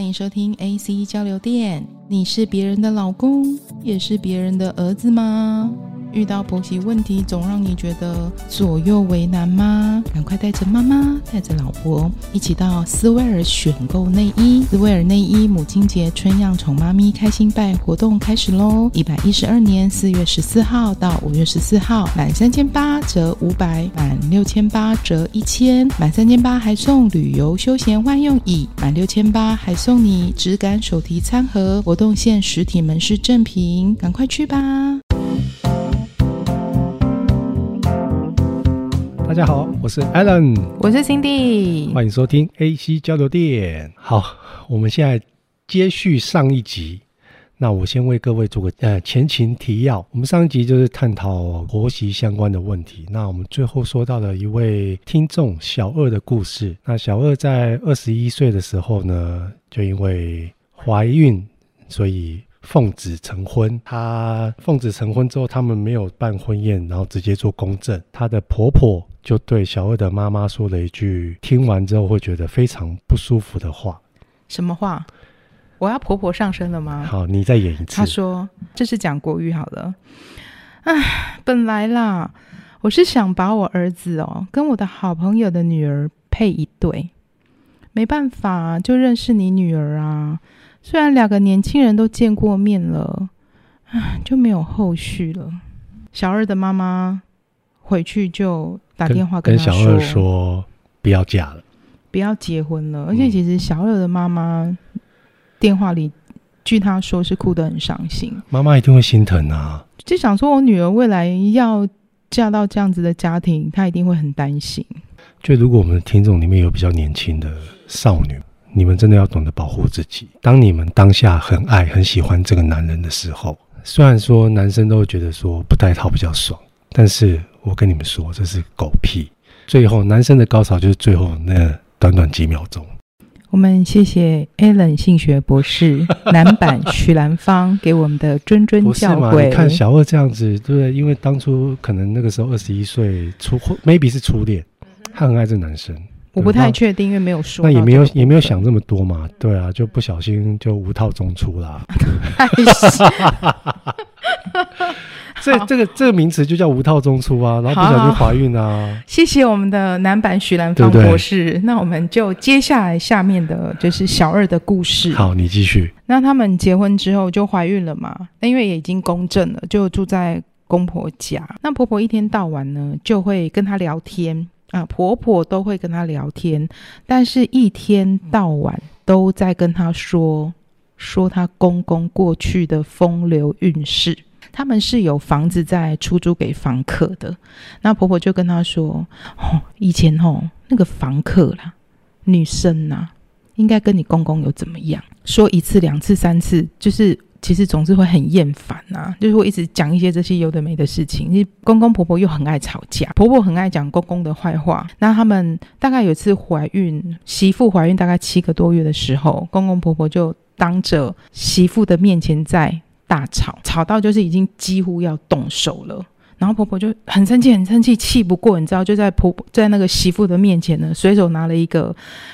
欢迎收听 AC 交流电。你是别人的老公，也是别人的儿子吗？遇到婆媳问题，总让你觉得左右为难吗？赶快带着妈妈，带着老婆，一起到斯威尔选购内衣。斯威尔内衣母亲节春样宠妈咪开心拜活动开始喽！一百一十二年四月十四号到五月十四号，满三千八折五百，满六千八折一千，满三千八还送旅游休闲万用椅，满六千八还送你质感手提餐盒。活动限实体门市正品，赶快去吧！大家好，我是 Alan，我是 Cindy，欢迎收听 AC 交流电。好，我们现在接续上一集，那我先为各位做个呃前情提要。我们上一集就是探讨婆媳相关的问题，那我们最后说到了一位听众小二的故事。那小二在二十一岁的时候呢，就因为怀孕，所以。奉子成婚，她奉子成婚之后，他们没有办婚宴，然后直接做公证。她的婆婆就对小二的妈妈说了一句，听完之后会觉得非常不舒服的话。什么话？我要婆婆上身了吗？好，你再演一次。他说：“这是讲国语好了。唉，本来啦，我是想把我儿子哦跟我的好朋友的女儿配一对，没办法，就认识你女儿啊。”虽然两个年轻人都见过面了，唉，就没有后续了。小二的妈妈回去就打电话跟，跟小二说不要嫁了，不要结婚了。而且其实小二的妈妈电话里，据她说是哭得很伤心。妈妈一定会心疼啊，就想说我女儿未来要嫁到这样子的家庭，她一定会很担心。就如果我们的听众里面有比较年轻的少女。你们真的要懂得保护自己。当你们当下很爱、很喜欢这个男人的时候，虽然说男生都会觉得说不带套比较爽，但是我跟你们说，这是狗屁。最后，男生的高潮就是最后那短短几秒钟。我们谢谢 Alan 性学博士 男版许兰芳给我们的谆谆教诲。你看小二这样子，对不对？因为当初可能那个时候二十一岁初，maybe 是初恋，他很爱这男生。我不太确定，因为没有说。那也没有也没有想这么多嘛，对啊，就不小心就无套中出啦。这这个这个名词就叫无套中出啊，然后不小心怀孕啊。谢谢我们的男版许兰芳博士，对对，那我们就接下来下面的就是小二的故事。好，你继续。那他们结婚之后就怀孕了嘛？那因为也已经公证了，就住在公婆家。那婆婆一天到晚呢，就会跟他聊天。啊，婆婆都会跟她聊天，但是一天到晚都在跟她说说她公公过去的风流韵事。他们是有房子在出租给房客的，那婆婆就跟她说：“哦，以前哦，那个房客啦，女生呐、啊，应该跟你公公有怎么样？说一次、两次、三次，就是。”其实总是会很厌烦呐，就是会一直讲一些这些有的没的事情。你公公婆婆又很爱吵架，婆婆很爱讲公公的坏话。那他们大概有一次怀孕，媳妇怀孕大概七个多月的时候，公公婆婆就当着媳妇的面前在大吵，吵到就是已经几乎要动手了。然后婆婆就很生气，很生气，气不过，你知道，就在婆婆在那个媳妇的面前呢，随手拿了一个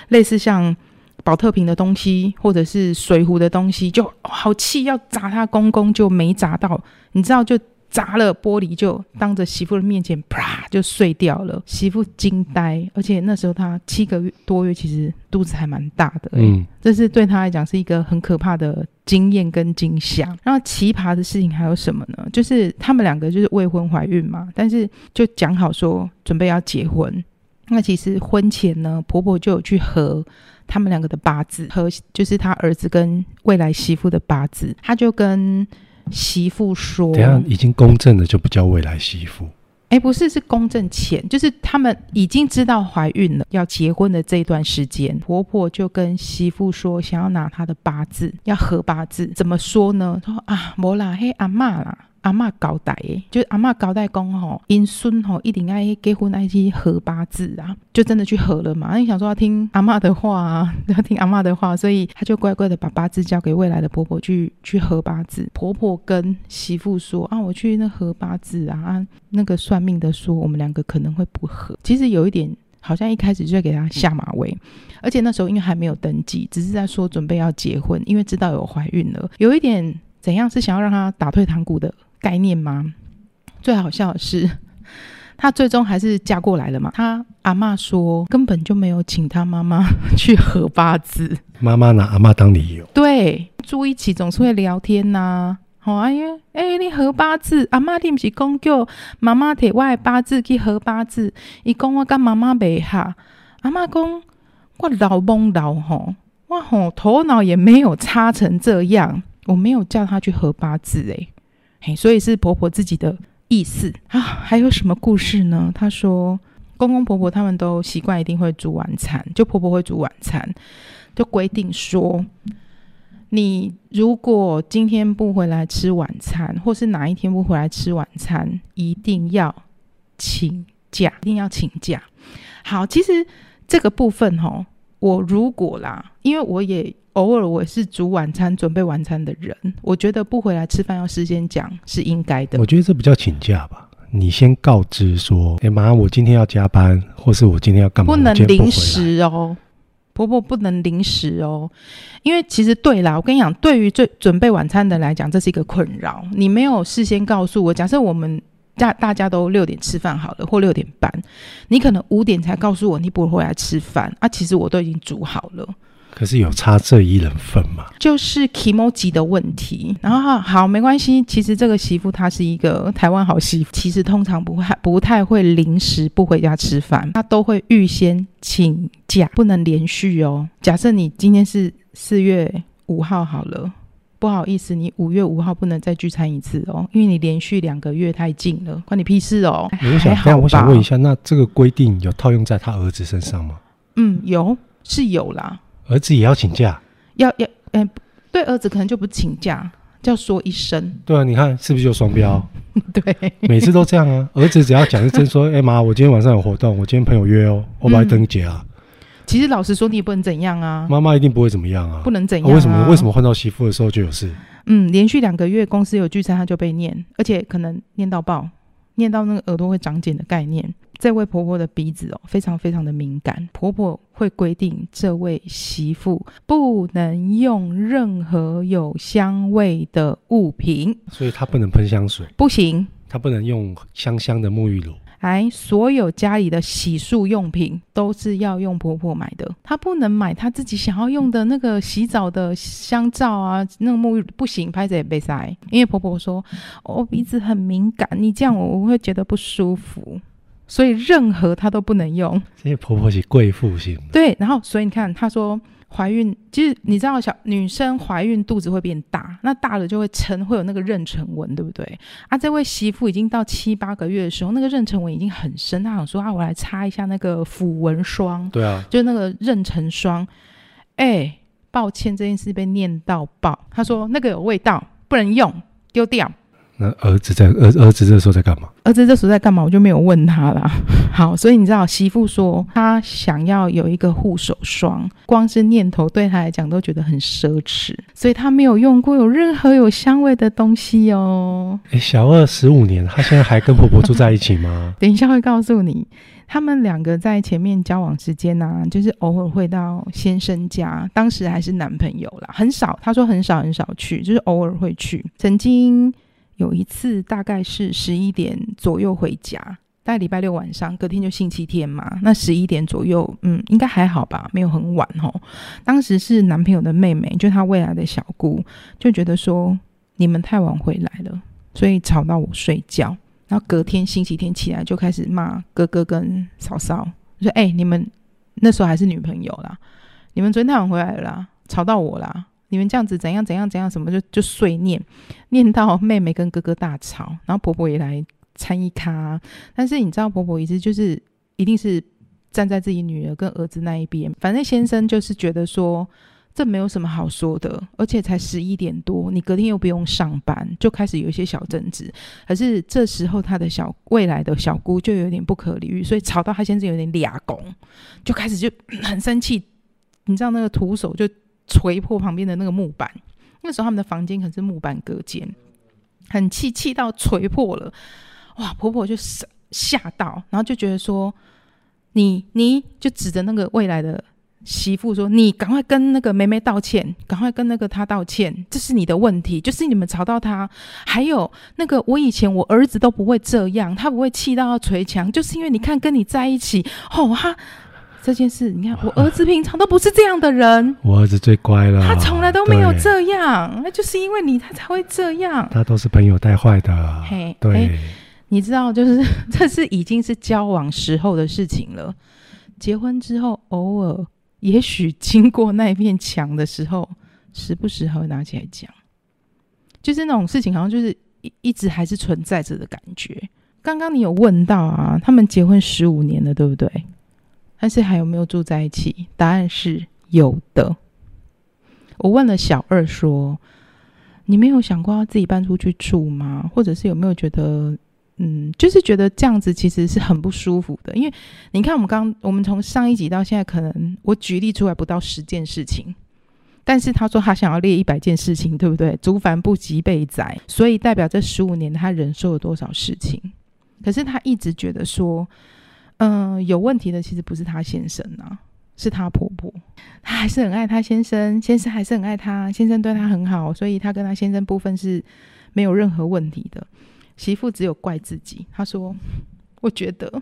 类似像。保特瓶的东西，或者是水壶的东西，就好气，要砸她公公，就没砸到，你知道，就砸了玻璃，就当着媳妇的面前，啪就碎掉了。媳妇惊呆，而且那时候她七个月多月，其实肚子还蛮大的，嗯，这是对她来讲是一个很可怕的经验跟惊吓。然后奇葩的事情还有什么呢？就是他们两个就是未婚怀孕嘛，但是就讲好说准备要结婚。那其实婚前呢，婆婆就有去合。他们两个的八字和就是他儿子跟未来媳妇的八字，他就跟媳妇说：“等下已经公证了，就不叫未来媳妇。”哎，不是，是公证前，就是他们已经知道怀孕了，要结婚的这一段时间，婆婆就跟媳妇说，想要拿她的八字，要合八字。怎么说呢？说啊，莫啦，嘿，阿妈啦。阿嬷交代诶，就阿嬷交代讲吼，因孙吼一定爱结婚爱去合八字啊，就真的去合了嘛。你想说要听阿嬷的话啊，要听阿嬷的话，所以他就乖乖的把八字交给未来的婆婆去去合八字。婆婆跟媳妇说啊，我去那合八字啊，那个算命的说我们两个可能会不合。其实有一点。好像一开始就在给他下马威，而且那时候因为还没有登记，只是在说准备要结婚，因为知道有怀孕了，有一点怎样是想要让他打退堂鼓的概念吗？最好笑的是，他最终还是嫁过来了嘛。他阿嬷说根本就没有请他妈妈 去合八字，妈妈拿阿嬷当理由。对，住一起总是会聊天呐、啊。好啊，因为哎，你合八字，阿嬷你不是讲叫妈妈摕我的八字去合八字？伊讲我跟妈妈袂合，阿嬷讲我老懵老吼，我吼头脑也没有差成这样，我没有叫他去合八字诶，所以是婆婆自己的意思啊。还有什么故事呢？她说公公婆婆他们都习惯一定会煮晚餐，就婆婆会煮晚餐，就规定说。你如果今天不回来吃晚餐，或是哪一天不回来吃晚餐，一定要请假，一定要请假。好，其实这个部分齁，我如果啦，因为我也偶尔我是煮晚餐、准备晚餐的人，我觉得不回来吃饭要事先讲是应该的。我觉得这不叫请假吧？你先告知说，哎妈，我今天要加班，或是我今天要干嘛？不能临时哦。婆婆不能临时哦，因为其实对啦，我跟你讲，对于最准备晚餐的来讲，这是一个困扰。你没有事先告诉我，假设我们大大家都六点吃饭好了，或六点半，你可能五点才告诉我你不会回来吃饭啊，其实我都已经煮好了。可是有差这一人份吗？就是 kimoji 的问题。然后好，好没关系。其实这个媳妇她是一个台湾好媳妇，其实通常不太不太会临时不回家吃饭，她都会预先请假，不能连续哦。假设你今天是四月五号好了，不好意思，你五月五号不能再聚餐一次哦，因为你连续两个月太近了，关你屁事哦。我想，但我想问一下，那这个规定有套用在他儿子身上吗？嗯，有是有啦。儿子也要请假，要要，哎、欸，对儿子可能就不请假，就要说一声。对啊，你看是不是就双标？对，每次都这样啊。儿子只要讲一声说，哎、欸、妈，我今天晚上有活动，我今天朋友约哦，我把你登记啊。其实老实说，你也不能怎样啊。妈妈一定不会怎么样啊，不能怎样、啊啊。为什么？为什么换到媳妇的时候就有事？嗯，连续两个月公司有聚餐，他就被念，而且可能念到爆，念到那个耳朵会长茧的概念。这位婆婆的鼻子哦，非常非常的敏感。婆婆会规定这位媳妇不能用任何有香味的物品，所以她不能喷香水，不行。她不能用香香的沐浴乳。哎，所有家里的洗漱用品都是要用婆婆买的。她不能买她自己想要用的那个洗澡的香皂啊，那个沐浴不行，拍着也被塞。因为婆婆说，我、哦、鼻子很敏感，你这样我我会觉得不舒服。所以任何她都不能用。这些婆婆是贵妇型。对，然后所以你看，她说怀孕，其实你知道小女生怀孕肚子会变大，那大了就会撑，会有那个妊娠纹，对不对？啊，这位媳妇已经到七八个月的时候，那个妊娠纹已经很深，她想说啊，我来擦一下那个抚纹霜。对啊，就那个妊娠霜。哎，抱歉，这件事被念到爆。她说那个有味道，不能用，丢掉。那儿子在儿儿子这时候在干嘛？儿子这时候在干嘛？我就没有问他啦。好，所以你知道，媳妇说她想要有一个护手霜，光是念头对她来讲都觉得很奢侈，所以她没有用过有任何有香味的东西哦。诶，小二十五年，她现在还跟婆婆住在一起吗？等一下会告诉你，他们两个在前面交往时间呢、啊，就是偶尔会到先生家，当时还是男朋友啦，很少。她说很少很少去，就是偶尔会去。曾经。有一次大概是十一点左右回家，大概礼拜六晚上，隔天就星期天嘛。那十一点左右，嗯，应该还好吧，没有很晚吼。当时是男朋友的妹妹，就他未来的小姑，就觉得说你们太晚回来了，所以吵到我睡觉。然后隔天星期天起来就开始骂哥哥跟嫂嫂，说：“哎、你们那时候还是女朋友啦，你们昨天太晚回来了啦，吵到我啦。”你们这样子怎样怎样怎样什么就就碎念，念到妹妹跟哥哥大吵，然后婆婆也来参一咖。但是你知道婆婆一直就是一定是站在自己女儿跟儿子那一边。反正先生就是觉得说这没有什么好说的，而且才十一点多，你隔天又不用上班，就开始有一些小争执。可是这时候他的小未来的小姑就有点不可理喻，所以吵到他先生有点俩拱，就开始就很生气。你知道那个徒手就。锤破旁边的那个木板，那时候他们的房间可是木板隔间，很气，气到锤破了，哇！婆婆就吓到，然后就觉得说：“你你就指着那个未来的媳妇说：“你赶快跟那个妹妹道歉，赶快跟那个他道歉，这是你的问题，就是你们吵到他。还有那个，我以前我儿子都不会这样，他不会气到要捶墙，就是因为你看跟你在一起，哦，他这件事，你看 我儿子平常都不是这样的人，我儿子最乖了，他从来都没有这样，那就是因为你他才会这样，他都是朋友带坏的，嘿，对，你知道，就是 这是已经是交往时候的事情了，结婚之后偶尔。也许经过那面墙的时候，时不时还会拿起来讲，就是那种事情，好像就是一一直还是存在着的感觉。刚刚你有问到啊，他们结婚十五年了，对不对？但是还有没有住在一起？答案是有的。我问了小二说：“你没有想过要自己搬出去住吗？或者是有没有觉得？”嗯，就是觉得这样子其实是很不舒服的，因为你看，我们刚我们从上一集到现在，可能我举例出来不到十件事情，但是他说他想要列一百件事情，对不对？族繁不及被宰，所以代表这十五年他忍受了多少事情。可是他一直觉得说，嗯、呃，有问题的其实不是她先生啊，是她婆婆。她还是很爱她先生，先生还是很爱她，先生对她很好，所以她跟她先生部分是没有任何问题的。媳妇只有怪自己，她说：“我觉得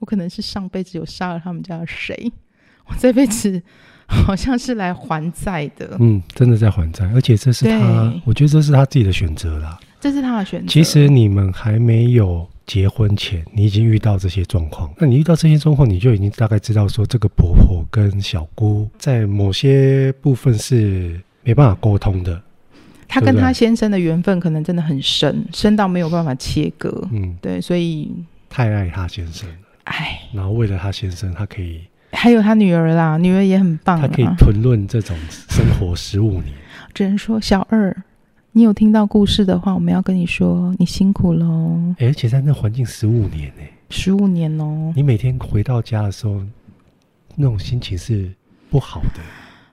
我可能是上辈子有杀了他们家的谁，我这辈子好像是来还债的。”嗯，真的在还债，而且这是她，我觉得这是她自己的选择啦。这是他的选择。其实你们还没有结婚前，你已经遇到这些状况。那你遇到这些状况，你就已经大概知道说，这个婆婆跟小姑在某些部分是没办法沟通的。她跟她先生的缘分可能真的很深，深到没有办法切割。嗯，对，所以太爱她先生了。哎，然后为了她先生，她可以还有她女儿啦，女儿也很棒。她可以吞论这种生活十五年。只能说小二，你有听到故事的话，我们要跟你说，你辛苦喽。而且在那环境十五年呢，十五年哦。你每天回到家的时候，那种心情是不好的。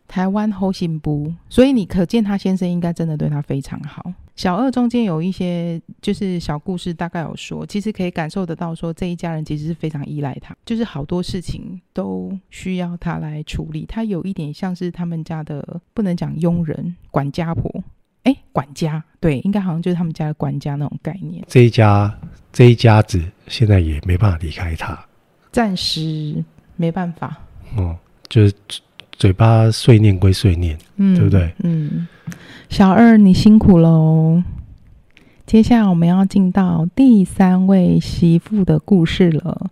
台湾后行不，所以你可见他先生应该真的对他非常好。小二中间有一些就是小故事，大概有说，其实可以感受得到，说这一家人其实是非常依赖他，就是好多事情都需要他来处理。他有一点像是他们家的，不能讲佣人、管家婆，哎，管家，对，应该好像就是他们家的管家那种概念。这一家这一家子现在也没办法离开他，暂时没办法。哦，就是。嘴巴碎念归碎念，嗯，对不对？嗯，小二你辛苦喽。接下来我们要进到第三位媳妇的故事了。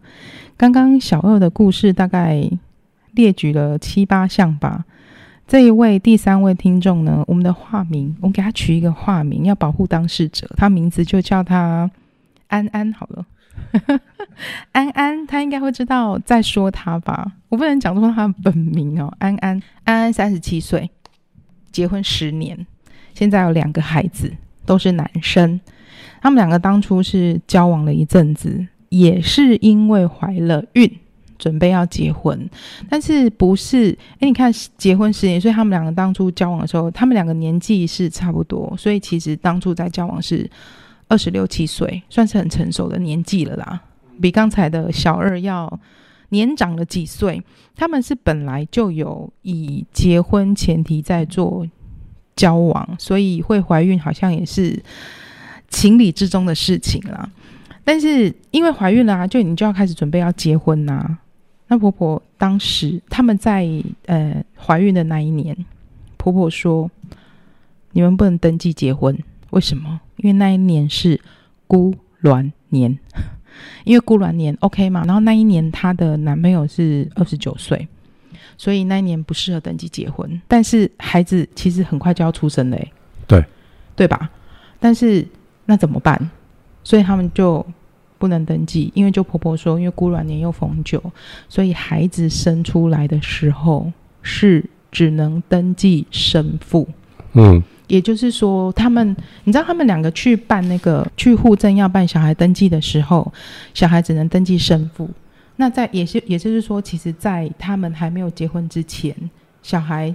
刚刚小二的故事大概列举了七八项吧。这一位第三位听众呢，我们的化名，我们给他取一个化名，要保护当事者，他名字就叫他安安好了。安安，他应该会知道在说他吧？我不能讲出他的本名哦。安安，安安三十七岁，结婚十年，现在有两个孩子，都是男生。他们两个当初是交往了一阵子，也是因为怀了孕，准备要结婚，但是不是？诶，你看结婚十年，所以他们两个当初交往的时候，他们两个年纪是差不多，所以其实当初在交往是。二十六七岁，算是很成熟的年纪了啦，比刚才的小二要年长了几岁。他们是本来就有以结婚前提在做交往，所以会怀孕好像也是情理之中的事情啦。但是因为怀孕了啊，就你就要开始准备要结婚呐、那婆婆当时他们在呃怀孕的那一年，婆婆说：“你们不能登记结婚，为什么？”因为那一年是孤鸾年，因为孤鸾年 OK 嘛，然后那一年她的男朋友是二十九岁，所以那一年不适合登记结婚。但是孩子其实很快就要出生了，对，对吧？但是那怎么办？所以他们就不能登记，因为就婆婆说，因为孤卵年又逢九，所以孩子生出来的时候是只能登记生父。嗯。也就是说，他们，你知道，他们两个去办那个去户政要办小孩登记的时候，小孩只能登记生父。那在也是，也就是说，其实，在他们还没有结婚之前，小孩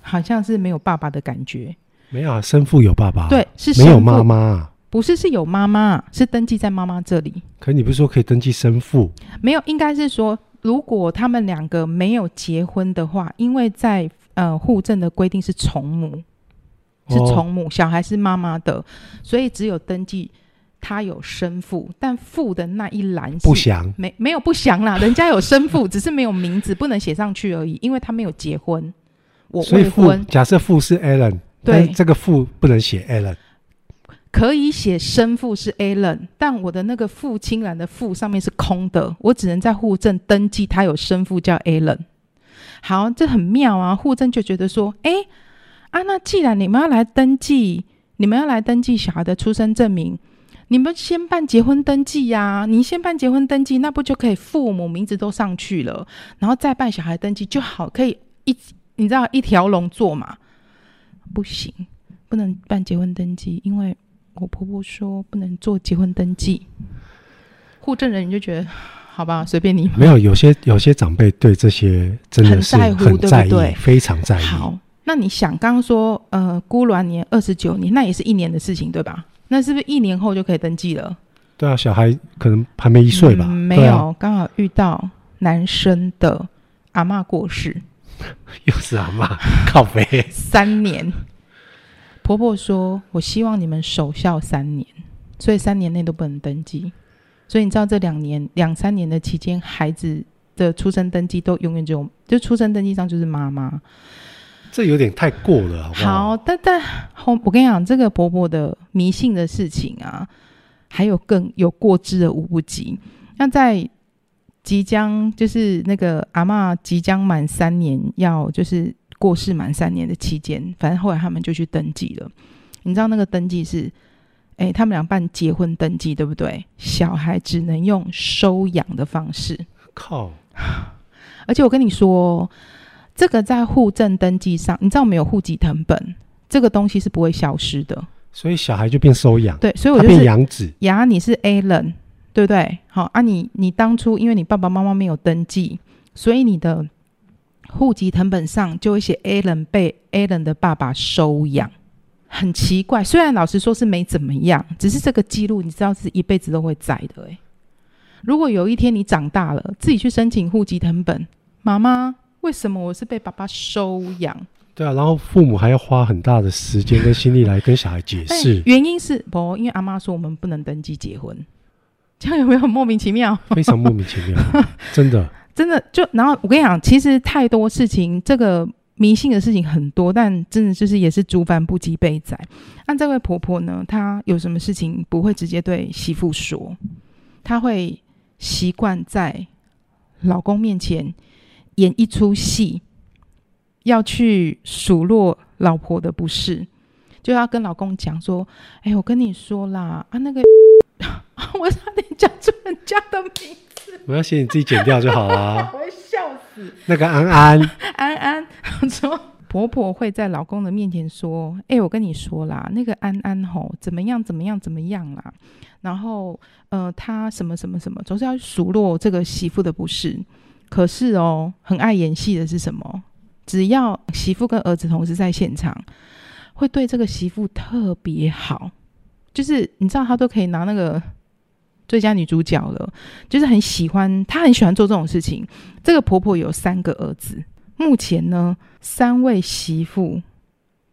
好像是没有爸爸的感觉。没有啊，生父有爸爸。对，是没有妈妈。不是，是有妈妈，是登记在妈妈这里。可你不是说可以登记生父？没有，应该是说。如果他们两个没有结婚的话，因为在呃户政的规定是从母，是从母，哦、小孩是妈妈的，所以只有登记他有生父，但父的那一栏不详，没没有不详啦，人家有生父，只是没有名字，不能写上去而已，因为他没有结婚。我未婚，所以父假设父是 Allen，对，这个父不能写 Alan。可以写生父是 Alan，但我的那个父亲栏的父上面是空的，我只能在户政登记他有生父叫 Alan。好，这很妙啊！户政就觉得说，哎，啊，那既然你们要来登记，你们要来登记小孩的出生证明，你们先办结婚登记呀、你先办结婚登记，那不就可以父母名字都上去了，然后再办小孩登记就好，可以一你知道一条龙做嘛？不行，不能办结婚登记，因为。我婆婆说不能做结婚登记，户政人员就觉得好吧，随便你。没有，有些有些长辈对这些真的是很在乎，很在意，对不对？非常在意。好，那你想刚刚说呃，孤鸾年二十九年，那也是一年的事情对吧？那是不是一年后就可以登记了？对啊，小孩可能还没一岁吧？嗯、没有，啊、刚好遇到男生的阿嬷过世，又是阿嬷靠北三年。婆婆说：“我希望你们守孝三年，所以三年内都不能登记。所以你知道这两年、两三年的期间，孩子的出生登记都永远只有，就出生登记上就是妈妈。这有点太过了，好不好？好，但但后我跟你讲，这个婆婆的迷信的事情啊，还有更有过之而无不及。那在即将就是那个阿嬷即将满三年，要就是。”过世满三年的期间，反正后来他们就去登记了。你知道那个登记是，哎，他们俩办结婚登记，对不对？小孩只能用收养的方式。靠！而且我跟你说，这个在户政登记上，你知道没有户籍成本，这个东西是不会消失的。所以小孩就变收养。对，所以我就变养子。呀，你是 A 人，对不对？好啊你，你你当初因为你爸爸妈妈没有登记，所以你的。户籍成本上就会写 Alan 被 Alan 的爸爸收养，很奇怪。虽然老实说是没怎么样，只是这个记录你知道是一辈子都会在的。诶，如果有一天你长大了，自己去申请户籍成本，妈妈，为什么我是被爸爸收养？对啊，然后父母还要花很大的时间跟心力来跟小孩解释。原因是不，因为阿妈说我们不能登记结婚，这样有没有很莫名其妙？非常莫名其妙，真的。真的就，然后我跟你讲，其实太多事情，这个迷信的事情很多，但真的就是也是诸般不及被宰。那这位婆婆呢，她有什么事情不会直接对媳妇说，她会习惯在老公面前演一出戏，要去数落老婆的不是，就要跟老公讲说：“哎，我跟你说啦，啊那个，我差点讲出人家的名。”没关系，你自己剪掉就好了。我会笑死。那个安安，安安说，婆婆会在老公的面前说：“哎、欸，我跟你说啦，那个安安吼怎么样怎么样怎么样啦。”然后呃，他什么什么什么，总是要数落这个媳妇的不是。可是哦，很爱演戏的是什么？只要媳妇跟儿子同时在现场，会对这个媳妇特别好，就是你知道，他都可以拿那个。最佳女主角了，就是很喜欢，她很喜欢做这种事情。这个婆婆有三个儿子，目前呢，三位媳妇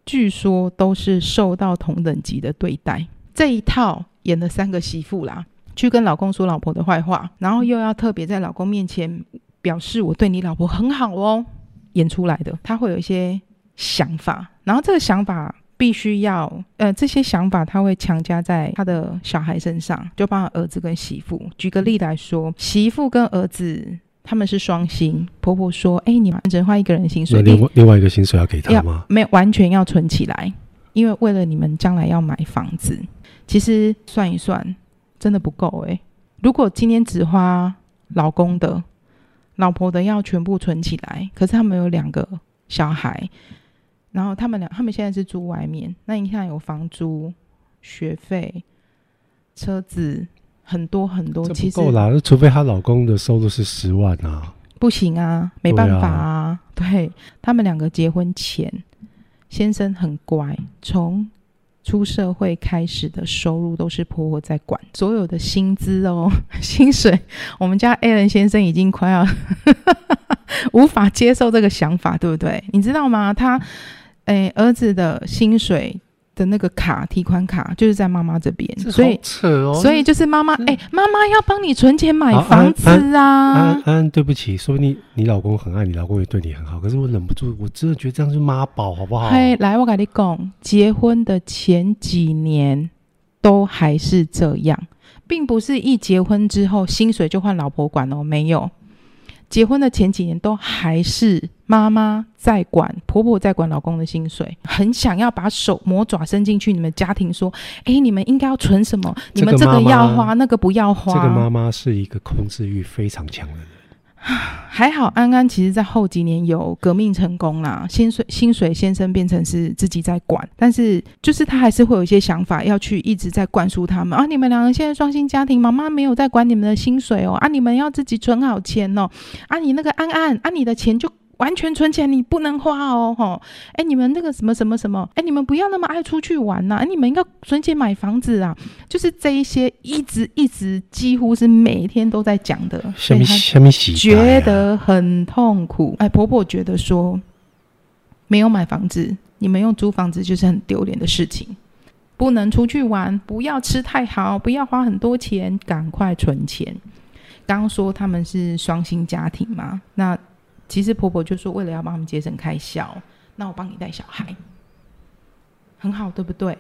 据说都是受到同等级的对待。这一套演了三个媳妇啦，去跟老公说老婆的坏话，然后又要特别在老公面前表示我对你老婆很好哦，演出来的。她会有一些想法，然后这个想法。必须要，呃，这些想法他会强加在他的小孩身上，就包括儿子跟媳妇。举个例来说，媳妇跟儿子他们是双薪，婆婆说：“哎，你们只能花一个人薪水，另外另外一个薪水要给他吗？没有，完全要存起来，因为为了你们将来要买房子。其实算一算，真的不够哎。如果今天只花老公的，老婆的要全部存起来，可是他们有两个小孩。”然后他们俩，他们现在是住外面。那你看，有房租、学费、车子，很多很多。其实够啦，除非她老公的收入是十万啊。不行啊，没办法啊。对啊，对他们两个结婚前，先生很乖，从出社会开始的收入都是婆婆在管，所有的薪资哦，薪水，我们家 Alan 先生已经快要 无法接受这个想法，对不对？你知道吗？他，诶，儿子的薪水。的那个卡提款卡就是在妈妈这边，所以扯哦，所以就是妈妈哎，妈妈要帮你存钱买房子啊。安安，对不起，说你你老公很爱你，老公也对你很好，可是我忍不住，我真的觉得这样是妈宝，好不好？嘿，来，我跟你讲，结婚的前几年都还是这样，并不是一结婚之后薪水就换老婆管哦，没有。结婚的前几年都还是妈妈在管，婆婆在管老公的薪水，很想要把手魔爪伸进去你们家庭，说：“哎，你们应该要存什么？你们这个要花，那个不要花。”这个妈妈是一个控制欲非常强的人。还好，安安其实在后几年有革命成功啦，薪水薪水先生变成是自己在管，但是就是他还是会有一些想法要去一直在灌输他们啊，你们两个现在双薪家庭，妈妈没有在管你们的薪水哦，啊，你们要自己存好钱哦，啊，你那个安安，啊，你的钱就。完全存钱，你不能花哦，吼！哎，你们那个什么什么什么，哎，你们不要那么爱出去玩呐！哎，你们应该存钱买房子啊！就是这一些，一直一直几乎是每天都在讲的，什么什么喜，觉得很痛苦。哎，婆婆觉得说，没有买房子，你们用租房子就是很丢脸的事情，不能出去玩，不要吃太好，不要花很多钱，赶快存钱。刚刚说他们是双薪家庭嘛，那。其实婆婆就说，为了要帮他们节省开销，那我帮你带小孩，很好，对不对？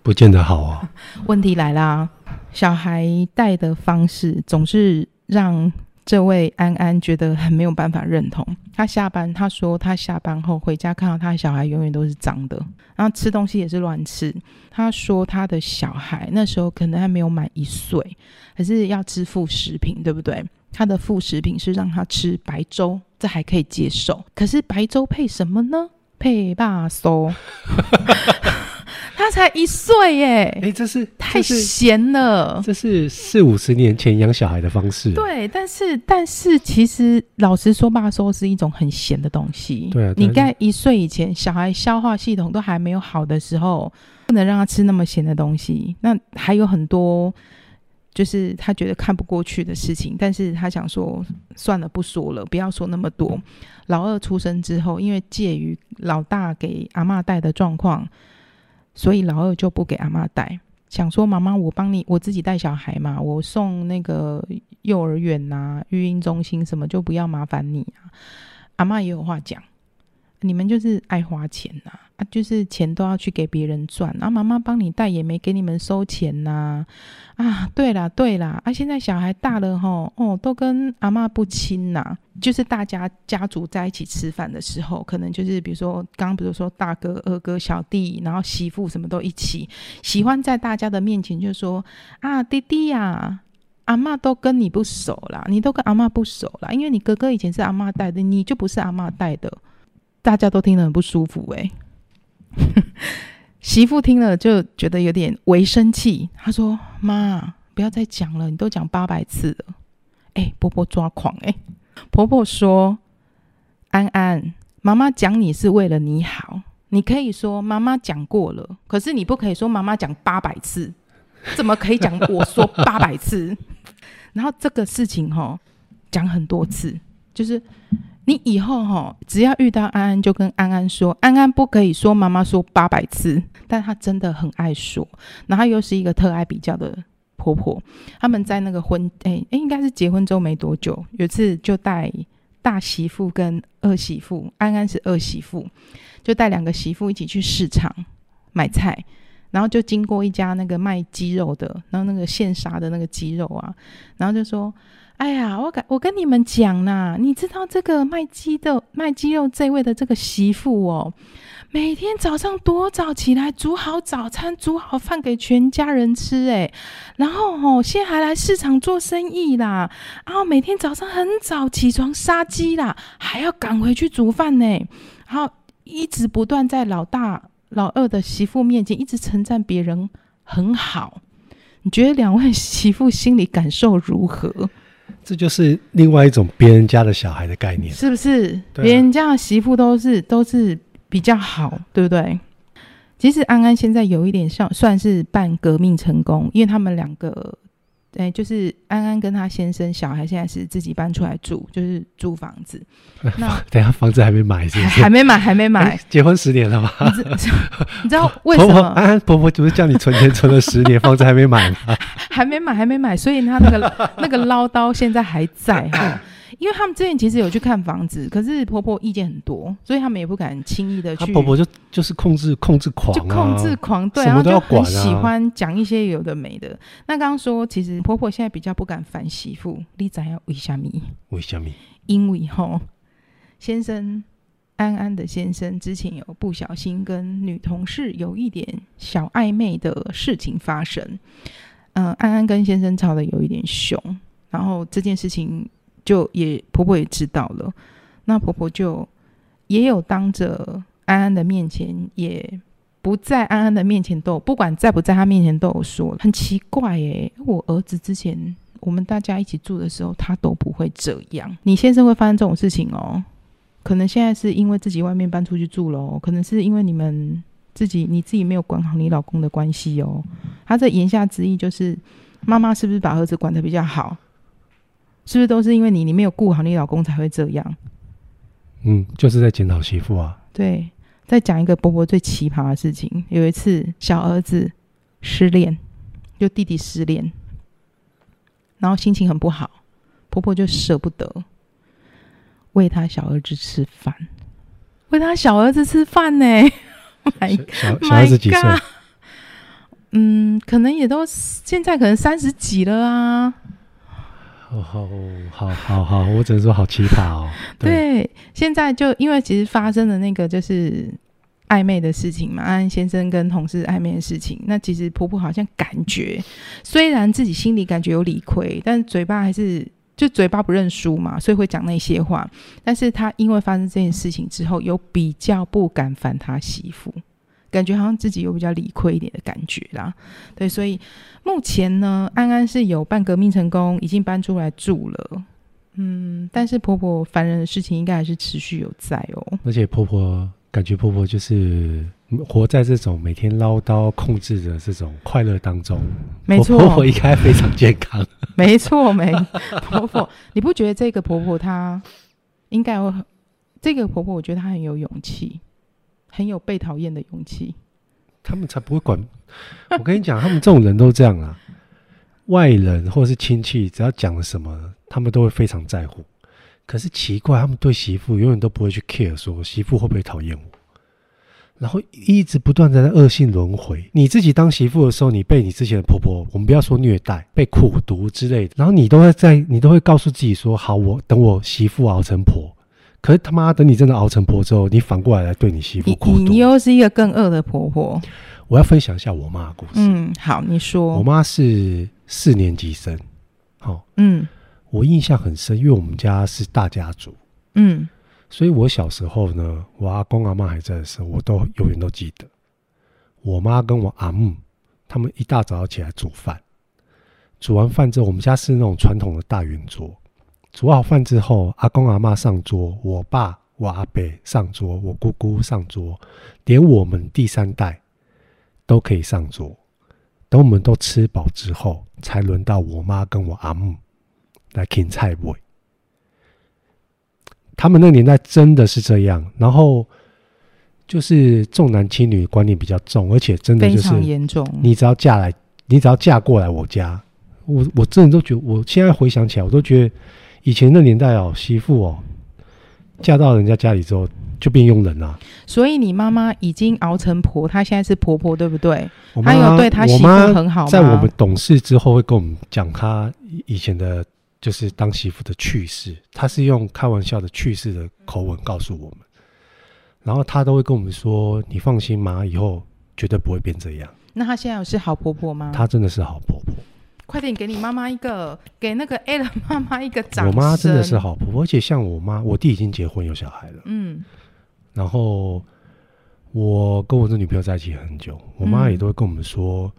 不见得好啊。问题来啦，小孩带的方式总是让这位安安觉得很没有办法认同。他下班，他说他下班后回家看到他的小孩永远都是脏的，然后吃东西也是乱吃。他说他的小孩那时候可能还没有满一岁，可是要支付食品，对不对？他的副食品是让他吃白粥。这还可以接受，可是白粥配什么呢？配肉松。他才一岁耶！哎，这是太咸了。这是四五十年前养小孩的方式。对，但是但是其实老实说，肉松是一种很咸的东西。对啊，你在一岁以前，小孩消化系统都还没有好的时候，不能让他吃那么咸的东西。那还有很多。就是他觉得看不过去的事情，但是他想说算了，不说了，不要说那么多。老二出生之后，因为介于老大给阿嬷带的状况，所以老二就不给阿嬷带，想说妈妈，我帮你，我自己带小孩嘛，我送那个幼儿园呐、啊、育婴中心什么，就不要麻烦你啊。阿嬷也有话讲，你们就是爱花钱呐、就是钱都要去给别人赚，然后妈妈帮你带也没给你们收钱呐、啊。对啦对啦，啊，现在小孩大了吼，哦，都跟阿嬷不亲呐。就是大家家族在一起吃饭的时候，可能就是比如说刚刚比如说大哥、二哥、小弟，然后媳妇什么都一起，喜欢在大家的面前就说啊，弟弟呀、阿嬷都跟你不熟啦，你都跟阿嬷不熟啦，因为你哥哥以前是阿嬷带的，你就不是阿嬷带的，大家都听得很不舒服诶、媳妇听了就觉得有点微生气，她说：“妈，不要再讲了，你都讲八百次了。”哎，婆婆抓狂哎！婆婆说：“安安，妈妈讲你是为了你好，你可以说妈妈讲过了，可是你不可以说妈妈讲八百次，怎么可以讲我说八百次？然后这个事情哈，讲很多次，就是。”你以后哈，只要遇到安安，就跟安安说，安安不可以说妈妈说八百次，但她真的很爱说。然后又是一个特爱比较的婆婆。他们在那个婚，哎哎，应该是结婚之后没多久，有一次就带大媳妇跟二媳妇，安安是二媳妇，就带两个媳妇一起去市场买菜，然后就经过一家那个卖鸡肉的，然后那个现杀的那个鸡肉啊，然后就说。哎呀，我跟我跟你们讲呐，你知道这个卖鸡的卖鸡肉这位的这个媳妇哦，每天早上多早起来煮好早餐，煮好饭给全家人吃，哎，然后哦，现在还来市场做生意啦，然后每天早上很早起床杀鸡啦，还要赶回去煮饭呢，然后一直不断在老大老二的媳妇面前一直称赞别人很好，你觉得两位媳妇心里感受如何？这就是另外一种别人家的小孩的概念，是不是？别人家的媳妇都是都是比较好，对不对？其实安安现在有一点像算是半革命成功，因为他们两个。对，就是安安跟他先生小孩现在是自己搬出来住，就是租房子。那等下房子还没买是不是？还没买，还没买。结婚十年了吗？你知 道为什么？婆婆安安婆婆不是叫你存钱存了十年，房子还没买吗？还没买，还没买，所以他那个那个唠叨现在还在哈。因为他们之前其实有去看房子，可是婆婆意见很多，所以他们也不敢轻易的去。婆婆就就是控制控制狂、啊，就控制狂，对，然后就很喜欢讲一些有的没的。那刚刚说，其实婆婆现在比较不敢烦媳妇，你仔要为什么？为什么？因为吼，先生安安的先生之前有不小心跟女同事有一点小暧昧的事情发生。嗯、呃，安安跟先生吵得有一点凶，然后这件事情。就也婆婆也知道了，那婆婆就也有当着安安的面前，也不在安安的面前都不管在不在她面前都有说，很奇怪诶，我儿子之前我们大家一起住的时候，他都不会这样。你先生会发生这种事情哦，可能现在是因为自己外面搬出去住了，可能是因为你们自己你自己没有管好你老公的关系哦。他这言下之意就是，妈妈是不是把儿子管得比较好？是不是都是因为你，你没有顾好你老公才会这样？嗯，就是在检讨媳妇啊。对，再讲一个婆婆最奇葩的事情。有一次，小儿子失恋，就弟弟失恋，然后心情很不好，婆婆就舍不得喂他小儿子吃饭，喂他小儿子吃饭呢。My, 小小儿子几岁？嗯，可能也都现在可能三十几了啊。哦，好，好，好，好，我只能说好奇葩哦。对，对，现在就因为其实发生的那个就是暧昧的事情嘛，安安先生跟同事暧昧的事情，那其实婆婆好像感觉，虽然自己心里感觉有理亏，但是嘴巴还是就嘴巴不认输嘛，所以会讲那些话。但是他因为发生这件事情之后，有比较不敢烦他媳妇。感觉好像自己有比较理亏一点的感觉啦，对，所以目前呢，安安是有半革命成功，已经搬出来住了，嗯，但是婆婆烦人的事情应该还是持续有在哦。而且婆婆感觉婆婆就是活在这种每天唠叨、控制的这种快乐当中，没错，婆婆应该非常健康。没错，没婆婆，你不觉得这个婆婆她应该有很？这个婆婆我觉得她很有勇气。很有被讨厌的勇气，他们才不会管。我跟你讲，他们这种人都这样啊。外人或是亲戚，只要讲了什么，他们都会非常在乎。可是奇怪，他们对媳妇永远都不会去 care，说媳妇会不会讨厌我。然后一直不断的在恶性轮回。你自己当媳妇的时候，你被你之前的婆婆，我们不要说虐待，被苦毒之类的，然后你都会在，你都会告诉自己说：好，我等我媳妇熬成婆。可是他妈，等你真的熬成婆之后，你反过来来对你媳妇你又是一个更恶的婆婆。我要分享一下我妈的故事。嗯，好，你说。我妈是四年级生，好、哦，嗯，我印象很深，因为我们家是大家族，嗯，所以我小时候呢，我阿公阿妈还在的时候，我都永远都记得，我妈跟我阿姆他们一大早要起来煮饭，煮完饭之后，我们家是那种传统的大圆桌。煮好饭之后，阿公阿妈上桌，我爸、我阿伯上桌，我姑姑上桌，连我们第三代都可以上桌。等我们都吃饱之后，才轮到我妈跟我阿姆来啃菜尾。他们那个年代真的是这样，然后就是重男轻女观念比较重，而且真的就是严重。你只要嫁来，你只要嫁过来我家，我我真的都觉得，我现在回想起来，我都觉得。以前的年代哦，媳妇哦，嫁到人家家里之后就变佣人了。所以你妈妈已经熬成婆，她现在是婆婆，对不对？我妈她有对她媳妇很好吗？在我们懂事之后，会跟我们讲她以前的，就是当媳妇的趣事。她是用开玩笑的趣事的口吻告诉我们，然后她都会跟我们说：“你放心妈，以后绝对不会变这样。”那她现在是好婆婆吗？她真的是好婆婆。快点给你妈妈一个，给那个 A 的妈妈一个掌声。我妈真的是好婆婆，而且像我妈，我弟已经结婚有小孩了。嗯，然后我跟我的女朋友在一起很久，我妈也都会跟我们说，嗯、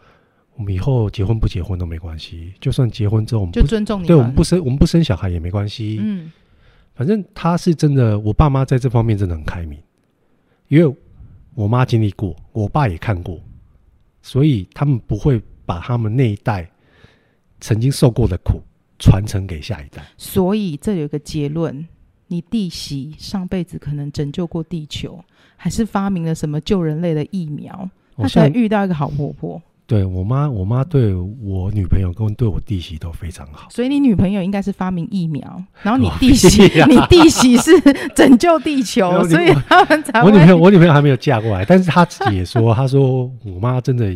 我们以后结婚不结婚都没关系，就算结婚之后我们不就尊重你，对我们不生我们不生小孩也没关系。嗯，反正他是真的，我爸妈在这方面真的很开明，因为我妈经历过，我爸也看过，所以他们不会把他们那一代曾经受过的苦传承给下一代。所以这有一个结论：你弟媳上辈子可能拯救过地球，还是发明了什么救人类的疫苗，她才遇到一个好婆婆。对我妈，我妈对我女朋友跟对我弟媳都非常好。所以你女朋友应该是发明疫苗，然后你弟媳，啊、你弟媳是拯救地球，所以他们才。我女朋友，我女朋友还没有嫁过来，但是她自己也说，她说我妈真的，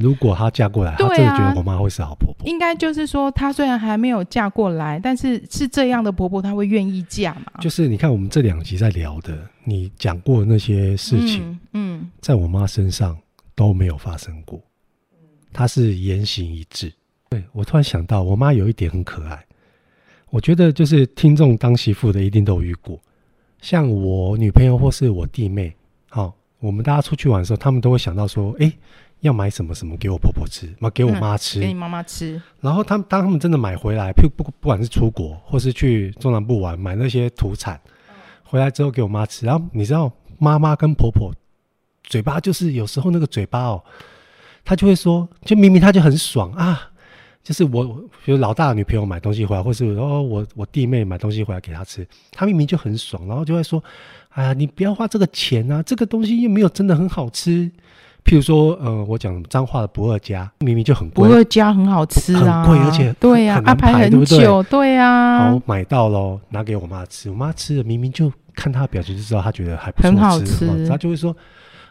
如果她嫁过来，她真的觉得我妈会是好婆婆。应该就是说，她虽然还没有嫁过来，但是是这样的婆婆，她会愿意嫁嘛？就是你看我们这两集在聊的，你讲过的那些事情，嗯，嗯在我妈身上。都没有发生过，她是言行一致。对，我突然想到，我妈有一点很可爱。我觉得就是听众当媳妇的一定都有遇过，像我女朋友或是我弟妹，好，我们大家出去玩的时候，他们都会想到说，哎，要买什么什么给我婆婆吃，嘛给我妈吃，给你妈妈吃。然后他们当他们真的买回来，不不不管是出国或是去中南部玩，买那些土产回来之后给我妈吃，然后你知道妈妈跟婆婆。嘴巴就是有时候那个嘴巴哦，她就会说，就明明她就很爽啊，就是我比如老大的女朋友买东西回来，或是哦我我弟妹买东西回来给她吃，她明明就很爽，然后就会说，哎呀你不要花这个钱啊，这个东西又没有真的很好吃。譬如说，呃，我讲彰化的不二家，明明就很贵，不二家很好吃啊，很贵而且对呀，安排很久，对呀，好买到喽，拿给我妈吃，我妈吃了明明就看她的表情就知道她觉得还不错吃，很好吃，她就会说。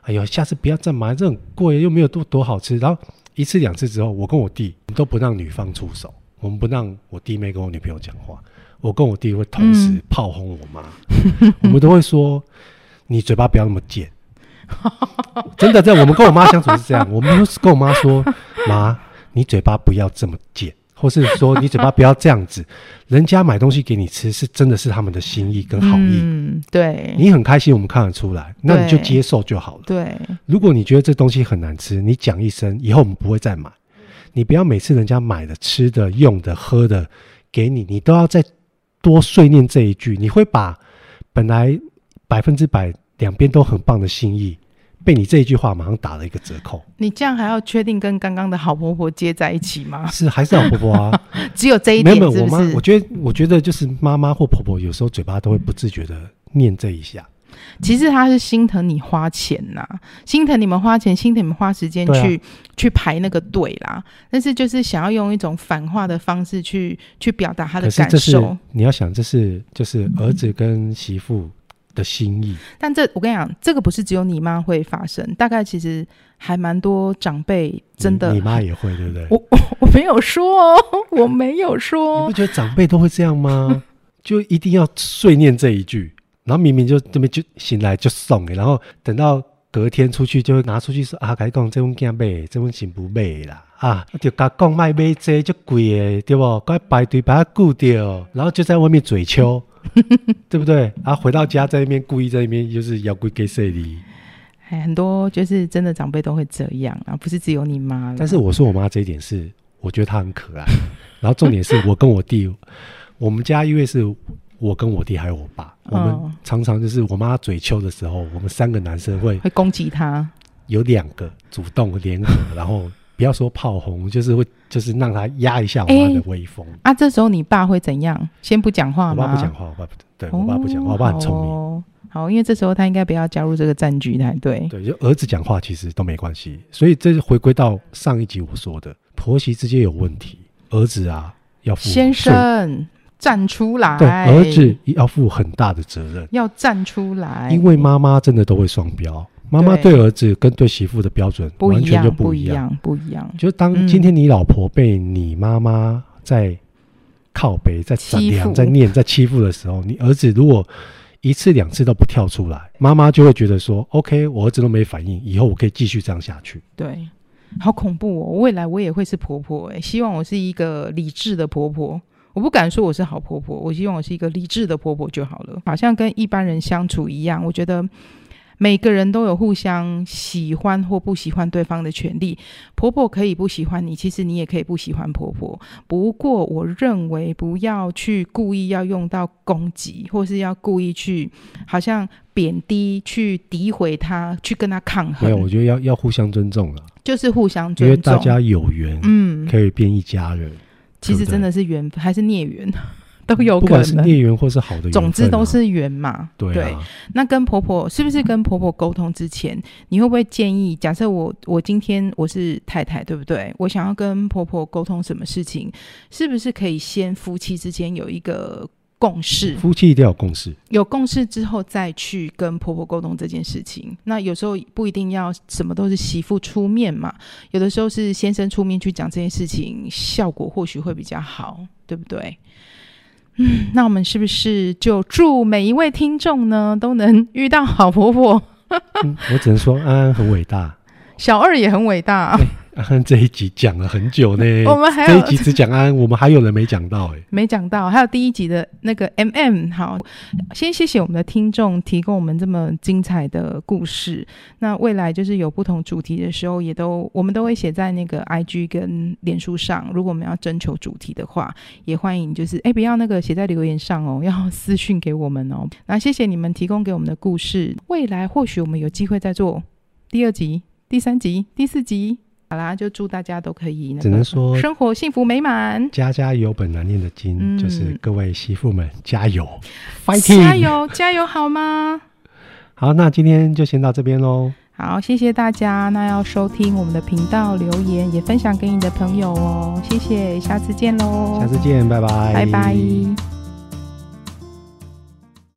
哎呦，下次不要再买，这很贵，又没有多多好吃。然后一次两次之后，我跟我弟都不让女方出手，我们不让我弟妹跟我女朋友讲话。我跟我弟会同时炮轰我妈，嗯、我们都会说：“你嘴巴不要那么贱。”真的，在我们跟我妈相处是这样，我们都是跟我妈说：“妈，你嘴巴不要这么贱。”或是说你嘴巴不要这样子，人家买东西给你吃是真的是他们的心意跟好意，嗯，对，你很开心，我们看得出来，那你就接受就好了。对，如果你觉得这东西很难吃，你讲一声，以后我们不会再买。你不要每次人家买的、吃的、用的、喝的给你，你都要再多碎念这一句，你会把本来百分之百两边都很棒的心意。被你这一句话马上打了一个折扣。你这样还要确定跟刚刚的好婆婆接在一起吗？是还是好婆婆啊？只有这一点是不是？没有，我妈，我觉得，我觉得就是妈妈或婆婆有时候嘴巴都会不自觉的念这一下。其实她是心疼你花钱呐、啊，心疼你们花钱，心疼你们花时间去、啊、去排那个队啦。但是就是想要用一种反话的方式去去表达她的感受。你要想，这是就是儿子跟媳妇。嗯的心意，但这我跟你讲，这个不是只有你妈会发生，大概其实还蛮多长辈真的，你妈也会，对不对？我我 我没有说哦，我没有说，你不觉得长辈都会这样吗？就一定要碎念这一句，然后明明就这么就醒来就送，然后等到隔天出去就会拿出去说啊，该讲这份惊买，这份钱不买啦啊，就甲讲卖买这就贵的，对不？该排队把它顾掉，然后就在外面嘴秋。对不对？啊，回到家在那边故意在那边就是要跪给谁的？哎，很多就是真的长辈都会这样啊，不是只有你妈。但是我说我妈这一点是，我觉得她很可爱。然后重点是我跟我弟，我们家因为是我跟我弟还有我爸，我们常常就是我妈嘴臭的时候，我们三个男生会会攻击她，有两个主动联合，然后。不要说炮轰，就是会，就是让他压一下我妈的威风。啊，这时候你爸会怎样？先不讲话吗？我爸不讲话，我爸不对，我爸不讲话，我爸很聪明。哦，好，因为这时候他应该不要加入这个战局才对。对，就儿子讲话其实都没关系。所以这是回归到上一集我说的，婆媳之间有问题，儿子啊要负先生站出来，对，儿子要负很大的责任，要站出来，因为妈妈真的都会双标。妈妈对儿子跟对媳妇的标准完全就不一样，不一样，不一样。就当今天你老婆被你妈妈在靠北、在打量、在念、在欺负的时候，你儿子如果一次两次都不跳出来，妈妈就会觉得说：“OK，我儿子都没反应，以后我可以继续这样下去。”对，好恐怖哦！未来我也会是婆婆哎，希望我是一个理智的婆婆。我不敢说我是好婆婆，我希望我是一个理智的婆婆就好了。好像跟一般人相处一样，我觉得。每个人都有互相喜欢或不喜欢对方的权利。婆婆可以不喜欢你，其实你也可以不喜欢婆婆。不过，我认为不要去故意要用到攻击，或是要故意去好像贬低、去诋毁她、去跟她抗衡。没有，我觉得要要互相尊重了，就是互相尊重，因为大家有缘，嗯，可以变一家人。其实真的是缘分还是孽缘？都有可能，不管是孽缘或是好的缘，总之都是缘嘛。对，啊、对，那跟婆婆是不是跟婆婆沟通之前，你会不会建议？假设我我今天我是太太，对不对？我想要跟婆婆沟通什么事情，是不是可以先夫妻之间有一个共识？夫妻一定要有共识，有共识之后再去跟婆婆沟通这件事情。那有时候不一定要什么都是媳妇出面嘛，有的时候是先生出面去讲这件事情，效果或许会比较好，对不对？嗯，那我们是不是就祝每一位听众呢都能遇到好婆婆？嗯，我只能说安安很伟大，小二也很伟大。安 安这一集讲了很久呢，我们还有这一集只讲安安，我们还有人没讲到哎，没讲到，还有第一集的那个 MM。好，先谢谢我们的听众提供我们这么精彩的故事。那未来就是有不同主题的时候，也都我们都会写在那个 IG 跟脸书上。如果我们要征求主题的话，也欢迎就是哎不要那个写在留言上哦，要私讯给我们哦。那谢谢你们提供给我们的故事，未来或许我们有机会再做第二集、第三集、第四集。好啦，就祝大家都可以，只能说生活幸福美满。家家有本难念的经，嗯、就是各位媳妇们加油，fighting，加油加油，好吗？好，那今天就先到这边喽。好，谢谢大家。那要收听我们的频道，留言也分享给你的朋友哦。谢谢，下次见喽。下次见，拜拜，拜拜。